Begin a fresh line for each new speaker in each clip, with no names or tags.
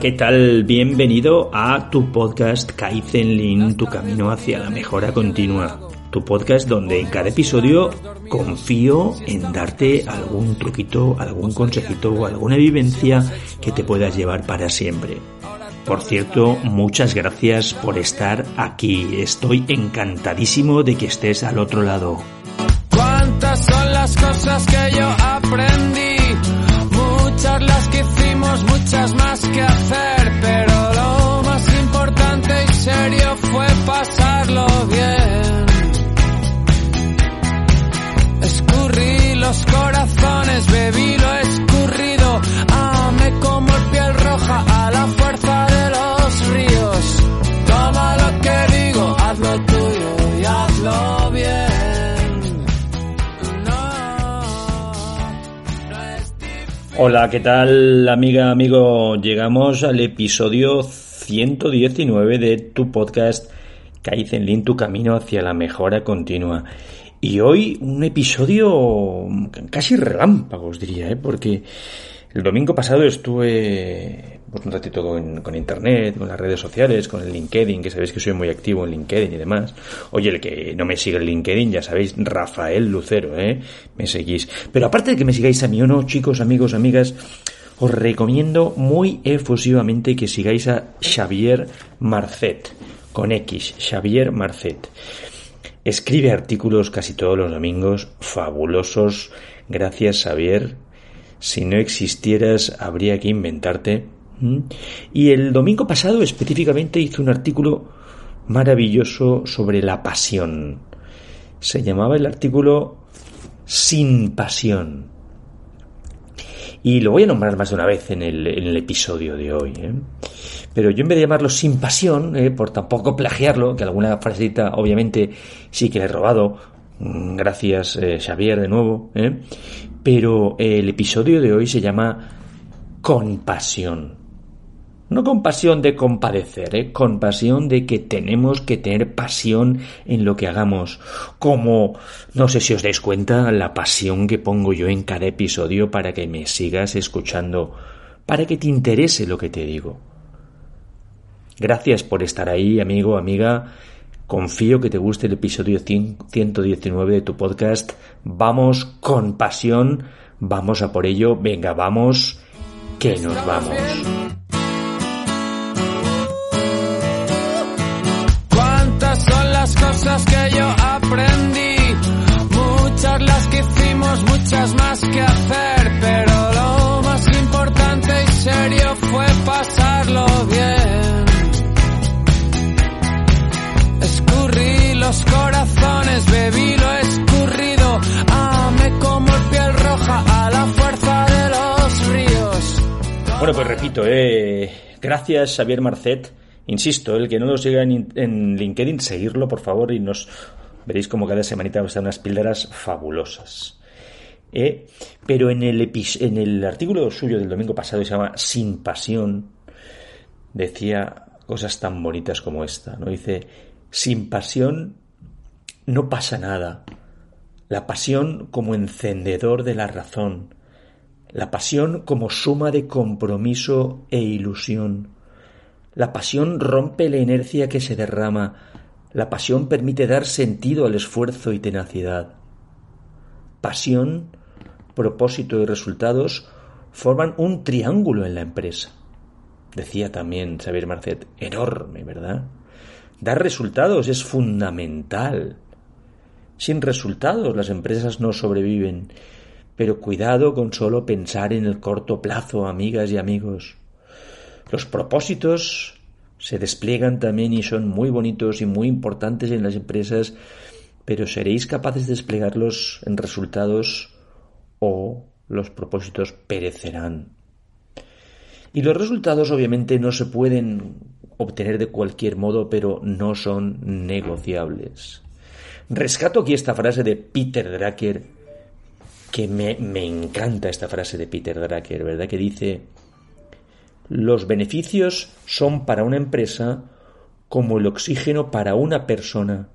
¿qué tal? Bienvenido a tu podcast Kaizen Lean, tu camino hacia la mejora continua. Tu podcast donde en cada episodio confío en darte algún truquito, algún consejito o alguna vivencia que te puedas llevar para siempre. Por cierto, muchas gracias por estar aquí. Estoy encantadísimo de que estés al otro lado.
¿Cuántas son las cosas que yo aprendí? Muchas las que hicimos, muchas más
Hola, ¿qué tal amiga, amigo? Llegamos al episodio 119 de tu podcast Kaizen Lean, tu camino hacia la mejora continua. Y hoy un episodio casi relámpago, os diría, ¿eh? porque el domingo pasado estuve pues, un ratito con, con internet, con las redes sociales, con el LinkedIn, que sabéis que soy muy activo en LinkedIn y demás. Oye, el que no me sigue en LinkedIn, ya sabéis, Rafael Lucero, ¿eh? Me seguís. Pero aparte de que me sigáis a mí o no, chicos, amigos, amigas, os recomiendo muy efusivamente que sigáis a Xavier Marcet, con X, Xavier Marcet. Escribe artículos casi todos los domingos, fabulosos. Gracias, Xavier. Si no existieras, habría que inventarte. Y el domingo pasado específicamente hizo un artículo maravilloso sobre la pasión. Se llamaba el artículo Sin pasión. Y lo voy a nombrar más de una vez en el, en el episodio de hoy. ¿eh? Pero yo en vez de llamarlo sin pasión, eh, por tampoco plagiarlo, que alguna frasecita obviamente sí que le he robado, mm, gracias eh, Xavier de nuevo, ¿eh? Pero el episodio de hoy se llama Compasión. No compasión de compadecer, ¿eh? compasión de que tenemos que tener pasión en lo que hagamos. Como, no sé si os dais cuenta, la pasión que pongo yo en cada episodio para que me sigas escuchando, para que te interese lo que te digo. Gracias por estar ahí, amigo, amiga. Confío que te guste el episodio 119 de tu podcast. Vamos con pasión, vamos a por ello. Venga, vamos, que nos vamos. Gracias Xavier Marcet. Insisto, el que no lo siga en, LinkedIn, seguirlo por favor y nos veréis como cada semanita os da unas píldoras fabulosas. Eh, pero en el, en el artículo suyo del domingo pasado que se llama Sin pasión, decía cosas tan bonitas como esta, ¿no? Dice, sin pasión no pasa nada. La pasión como encendedor de la razón. La pasión como suma de compromiso e ilusión. La pasión rompe la inercia que se derrama. La pasión permite dar sentido al esfuerzo y tenacidad. Pasión, propósito y resultados forman un triángulo en la empresa. Decía también Xavier Marcet, enorme, ¿verdad? Dar resultados es fundamental. Sin resultados las empresas no sobreviven. Pero cuidado con solo pensar en el corto plazo, amigas y amigos. Los propósitos se despliegan también y son muy bonitos y muy importantes en las empresas, pero ¿seréis capaces de desplegarlos en resultados o los propósitos perecerán? Y los resultados obviamente no se pueden obtener de cualquier modo, pero no son negociables. Rescato aquí esta frase de Peter Drucker, que me, encanta esta frase de Peter Drucker, ¿verdad? Que dice, los beneficios son para una empresa como el oxígeno para una persona.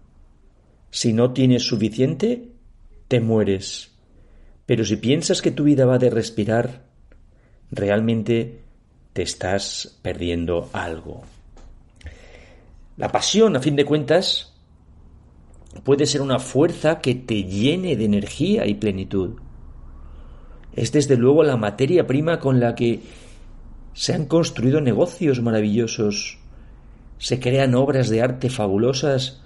Si no tienes suficiente, te mueres. Pero si piensas que tu vida va de respirar, realmente te estás perdiendo algo. La pasión, a fin de cuentas, puede ser una fuerza que te llene de energía y plenitud. Es desde luego la materia prima con la que se han construido negocios maravillosos, se crean obras de arte fabulosas,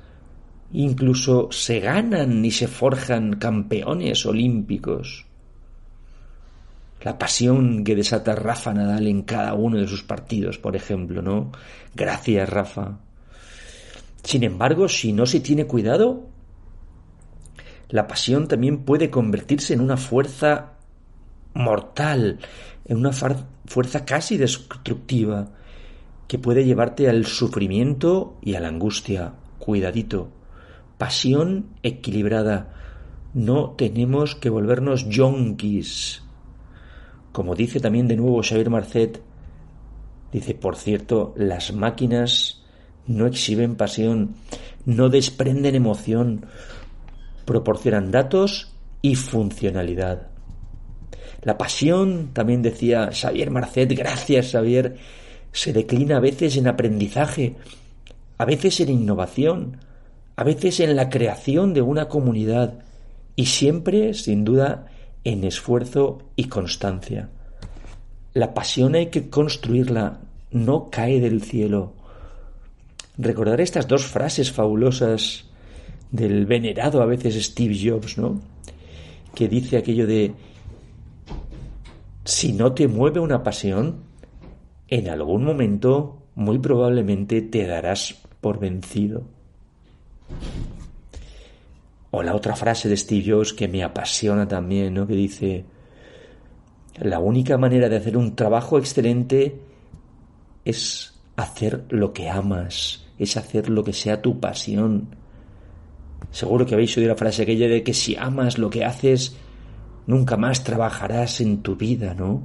incluso se ganan y se forjan campeones olímpicos. La pasión que desata Rafa Nadal en cada uno de sus partidos, por ejemplo, ¿no? Gracias, Rafa. Sin embargo, si no se tiene cuidado, la pasión también puede convertirse en una fuerza mortal, en una fuerza casi destructiva, que puede llevarte al sufrimiento y a la angustia. Cuidadito. Pasión equilibrada. No tenemos que volvernos yonkis. Como dice también de nuevo Xavier Marcet, dice, por cierto, las máquinas no exhiben pasión, no desprenden emoción, proporcionan datos y funcionalidad. La pasión, también decía Xavier Marcet, gracias Xavier, se declina a veces en aprendizaje, a veces en innovación, a veces en la creación de una comunidad y siempre, sin duda, en esfuerzo y constancia. La pasión hay que construirla, no cae del cielo. Recordar estas dos frases fabulosas del venerado a veces Steve Jobs, ¿no? Que dice aquello de si no te mueve una pasión, en algún momento muy probablemente te darás por vencido. O la otra frase de Steve Jobs que me apasiona también, ¿no? Que dice, la única manera de hacer un trabajo excelente es hacer lo que amas, es hacer lo que sea tu pasión. Seguro que habéis oído la frase aquella de que si amas lo que haces, nunca más trabajarás en tu vida, ¿no?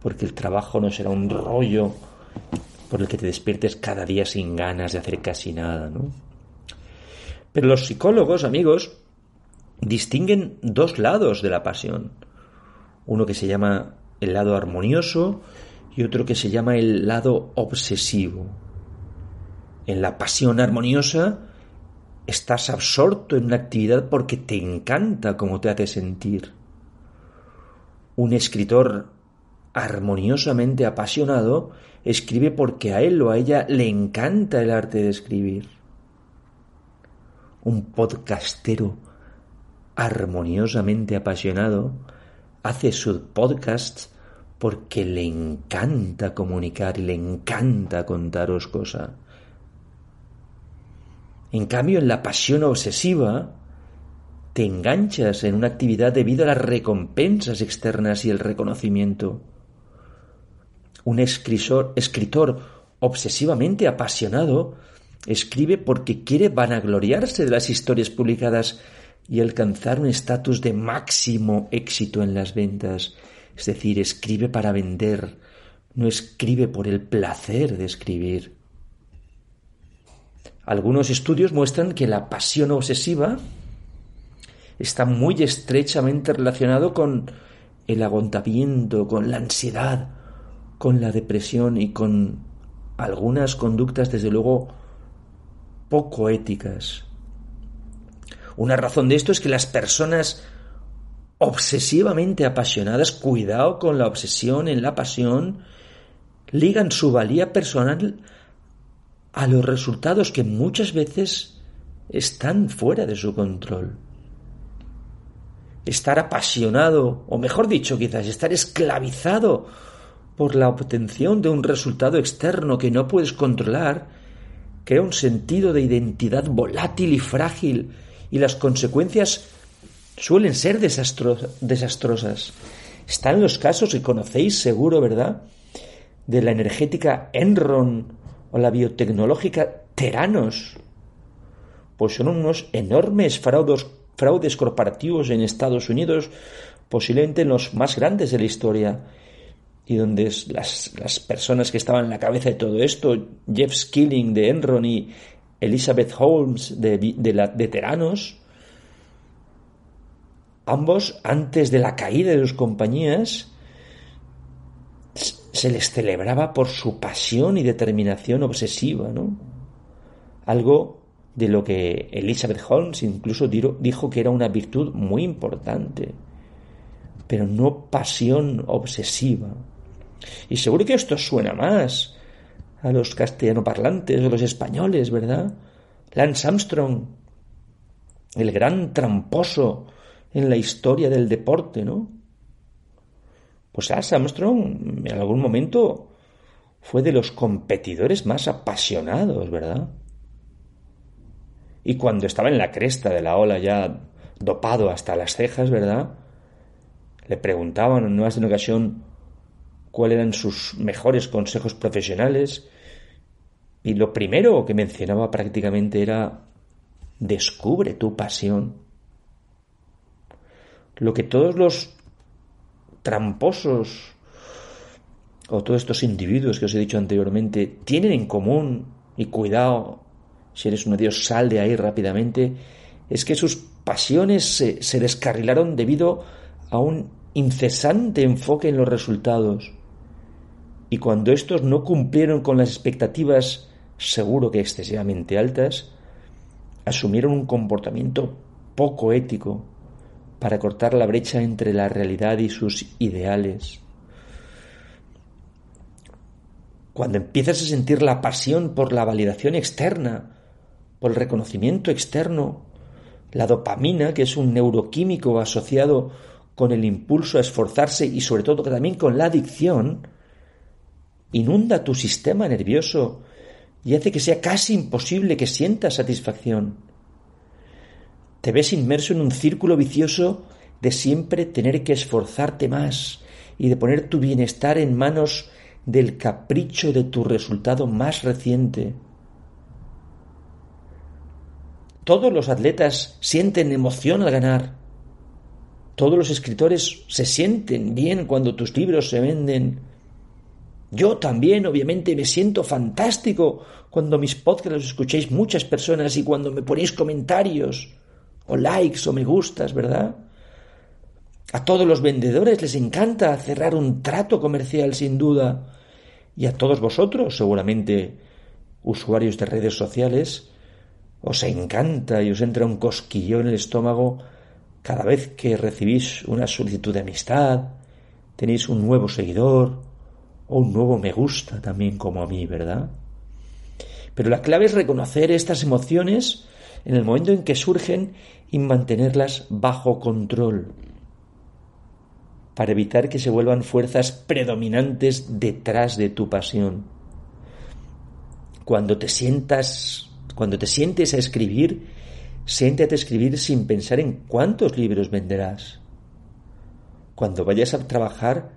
Porque el trabajo no será un rollo por el que te despiertes cada día sin ganas de hacer casi nada, ¿no? Pero los psicólogos, amigos, distinguen dos lados de la pasión. Uno que se llama el lado armonioso y otro que se llama el lado obsesivo. En la pasión armoniosa estás absorto en una actividad porque te encanta cómo te hace sentir un escritor armoniosamente apasionado escribe porque a él o a ella le encanta el arte de escribir. Un podcastero armoniosamente apasionado hace su podcast porque le encanta comunicar y le encanta contaros cosas. En cambio, en la pasión obsesiva, te enganchas en una actividad debido a las recompensas externas y el reconocimiento. Un escritor, obsesivamente apasionado escribe porque quiere vanagloriarse de las historias publicadas y alcanzar un estatus de máximo éxito en las ventas. Es decir, escribe para vender, no escribe por el placer de escribir. Algunos estudios muestran que la pasión obsesiva está muy estrechamente relacionado con el agotamiento, con la ansiedad, con la depresión y con algunas conductas, desde luego, poco éticas. Una razón de esto es que las personas obsesivamente apasionadas, cuidado con la obsesión en la pasión, ligan su valía personal a los resultados que muchas veces están fuera de su control estar apasionado, o mejor dicho, quizás estar esclavizado por la obtención de un resultado externo que no puedes controlar, crea un sentido de identidad volátil y frágil, y las consecuencias suelen ser desastrosas. Están los casos que conocéis seguro, ¿verdad? De la energética Enron o la biotecnológica Teranos. Pues son unos enormes fraudes fraudes corporativos en Estados Unidos, posiblemente los más grandes de la historia, y donde las, las personas que estaban en la cabeza de todo esto, Jeff Skilling de Enron y Elizabeth Holmes de, de, la, de Teranos, ambos, antes de la caída de sus compañías, se les celebraba por su pasión y determinación obsesiva, ¿no? Algo de lo que Elizabeth Holmes incluso dijo que era una virtud muy importante, pero no pasión obsesiva. Y seguro que esto suena más a los castellanoparlantes o los españoles, ¿verdad? Lance Armstrong, el gran tramposo en la historia del deporte, ¿no? Pues Lance Armstrong en algún momento fue de los competidores más apasionados, ¿verdad? Y cuando estaba en la cresta de la ola ya dopado hasta las cejas, ¿verdad? Le preguntaban en más de una ocasión cuáles eran sus mejores consejos profesionales y lo primero que mencionaba prácticamente era descubre tu pasión. Lo que todos los tramposos o todos estos individuos que os he dicho anteriormente tienen en común, y cuidado, si eres un Dios, sal de ahí rápidamente, es que sus pasiones se, se descarrilaron debido a un incesante enfoque en los resultados. Y cuando estos no cumplieron con las expectativas, seguro que excesivamente altas, asumieron un comportamiento poco ético para cortar la brecha entre la realidad y sus ideales. Cuando empiezas a sentir la pasión por la validación externa, por el reconocimiento externo, la dopamina, que es un neuroquímico asociado con el impulso a esforzarse y sobre todo también con la adicción, inunda tu sistema nervioso y hace que sea casi imposible que sientas satisfacción. Te ves inmerso en un círculo vicioso de siempre tener que esforzarte más y de poner tu bienestar en manos del capricho de tu resultado más reciente. Todos los atletas sienten emoción al ganar, todos los escritores se sienten bien cuando tus libros se venden. Yo también, obviamente, me siento fantástico cuando mis podcasts los escuchéis muchas personas y cuando me ponéis comentarios o likes o me gustas, ¿verdad? A todos los vendedores les encanta cerrar un trato comercial sin duda. Y a todos vosotros, seguramente, usuarios de redes sociales, os encanta y os entra un cosquillo en el estómago cada vez que recibís una solicitud de amistad, tenéis un nuevo seguidor o un nuevo me gusta también como a mí, ¿verdad? Pero la clave es reconocer estas emociones en el momento en que surgen y mantenerlas bajo control para evitar que se vuelvan fuerzas predominantes detrás de tu pasión. Cuando te sientas, cuando te sientes a escribir, Siéntate a escribir sin pensar en cuántos libros venderás. Cuando vayas a trabajar,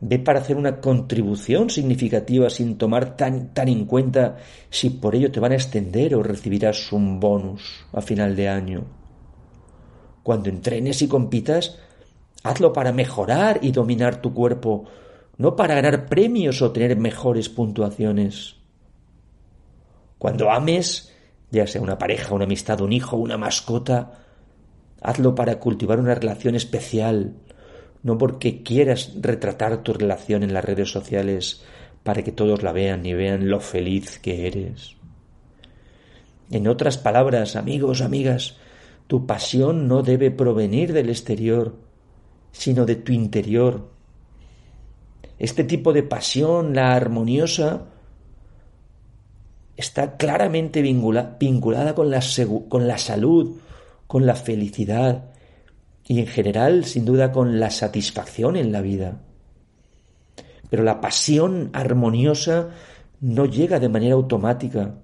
ve para hacer una contribución significativa sin tomar tan, tan en cuenta si por ello te van a extender o recibirás un bonus a final de año. Cuando entrenes y compitas, hazlo para mejorar y dominar tu cuerpo, no para ganar premios o tener mejores puntuaciones. Cuando ames, ya sea una pareja, una amistad, un hijo, una mascota, hazlo para cultivar una relación especial, no porque quieras retratar tu relación en las redes sociales para que todos la vean y vean lo feliz que eres. En otras palabras, amigos, amigas, tu pasión no debe provenir del exterior, sino de tu interior. Este tipo de pasión, la armoniosa, está claramente vinculada con la, con la salud, con la felicidad y en general, sin duda, con la satisfacción en la vida. Pero la pasión armoniosa no llega de manera automática.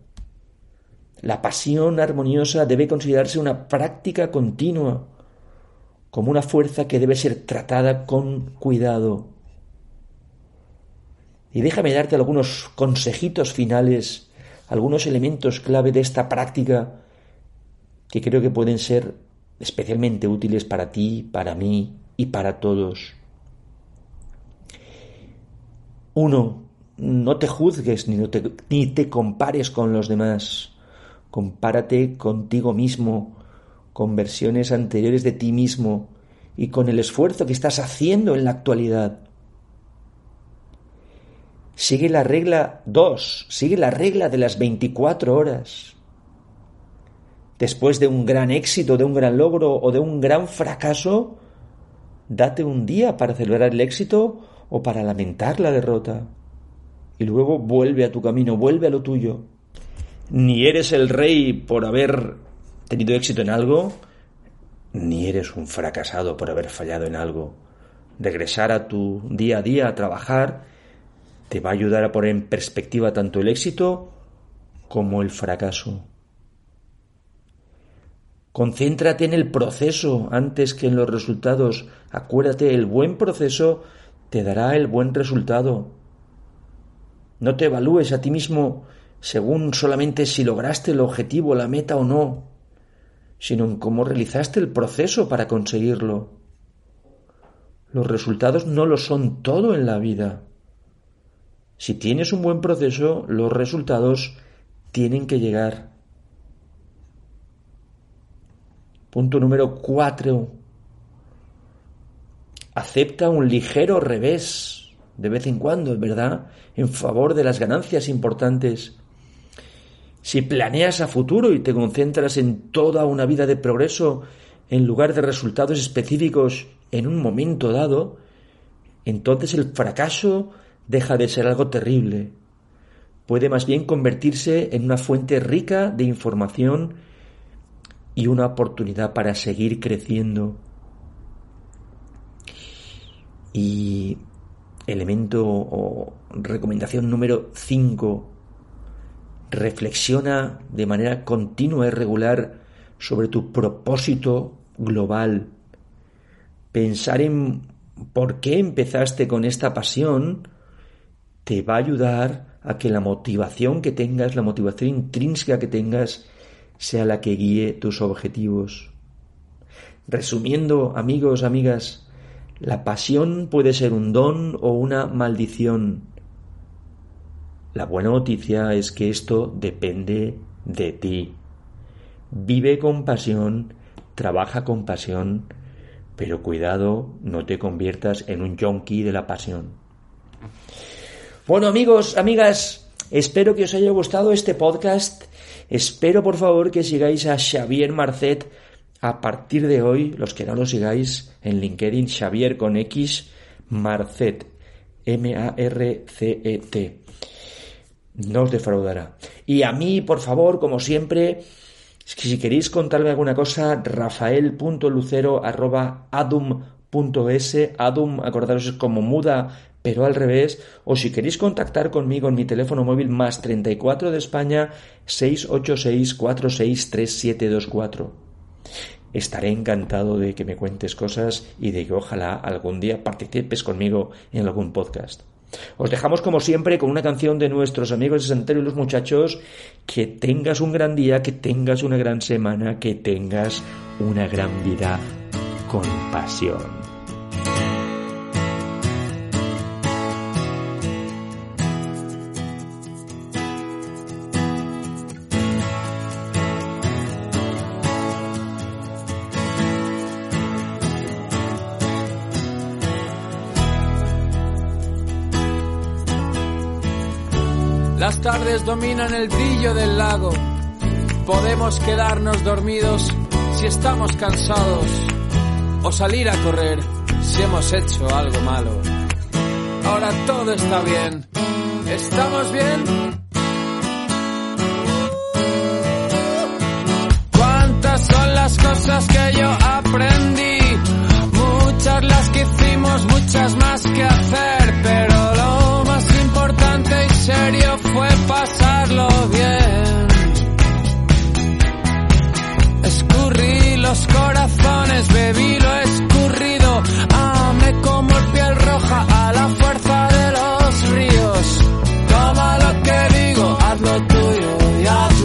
La pasión armoniosa debe considerarse una práctica continua, como una fuerza que debe ser tratada con cuidado. Y déjame darte algunos consejitos finales algunos elementos clave de esta práctica que creo que pueden ser especialmente útiles para ti, para mí y para todos. Uno, no te juzgues ni, te, ni te compares con los demás. Compárate contigo mismo, con versiones anteriores de ti mismo y con el esfuerzo que estás haciendo en la actualidad. Sigue la regla 2, sigue la regla de las 24 horas. Después de un gran éxito, de un gran logro o de un gran fracaso, date un día para celebrar el éxito o para lamentar la derrota. Y luego vuelve a tu camino, vuelve a lo tuyo. Ni eres el rey por haber tenido éxito en algo, ni eres un fracasado por haber fallado en algo. Regresar a tu día a día a trabajar te va a ayudar a poner en perspectiva tanto el éxito como el fracaso. Concéntrate en el proceso antes que en los resultados. Acuérdate, el buen proceso te dará el buen resultado. No te evalúes a ti mismo según solamente si lograste el objetivo, la meta o no, sino en cómo realizaste el proceso para conseguirlo. Los resultados no lo son todo en la vida. Si tienes un buen proceso, los resultados tienen que llegar. Punto número cuatro. Acepta un ligero revés de vez en cuando, ¿verdad? En favor de las ganancias importantes. Si planeas a futuro y te concentras en toda una vida de progreso en lugar de resultados específicos en un momento dado, entonces el fracaso deja de ser algo terrible. Puede más bien convertirse en una fuente rica de información y una oportunidad para seguir creciendo. Y elemento o recomendación número 5. Reflexiona de manera continua y regular sobre tu propósito global. Pensar en por qué empezaste con esta pasión te va a ayudar a que la motivación que tengas, la motivación intrínseca que tengas, sea la que guíe tus objetivos. Resumiendo, amigos, amigas, la pasión puede ser un don o una maldición. La buena noticia es que esto depende de ti. Vive con pasión, trabaja con pasión, pero cuidado, no te conviertas en un yonki de la pasión. Bueno amigos, amigas, espero que os haya gustado este podcast. Espero por favor que sigáis a Xavier Marcet a partir de hoy, los que no lo sigáis en LinkedIn, Xavier con X Marcet, M-A-R-C-E-T. No os defraudará. Y a mí, por favor, como siempre, si queréis contarme alguna cosa, rafael.lucero.adum.es, adum, acordaros, es como muda pero al revés, o si queréis contactar conmigo en mi teléfono móvil más 34 de España 686 463724. Estaré encantado de que me cuentes cosas y de que ojalá algún día participes conmigo en algún podcast. Os dejamos como siempre con una canción de nuestros amigos de Santerio y los muchachos. Que tengas un gran día, que tengas una gran semana, que tengas una gran vida con pasión.
tardes dominan el brillo del lago. Podemos quedarnos dormidos si estamos cansados o salir a correr si hemos hecho algo malo. Ahora todo está bien. ¿Estamos bien? ¿Cuántas son las cosas que yo aprendí? Muchas las que hicimos, muchas más que hacer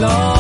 love.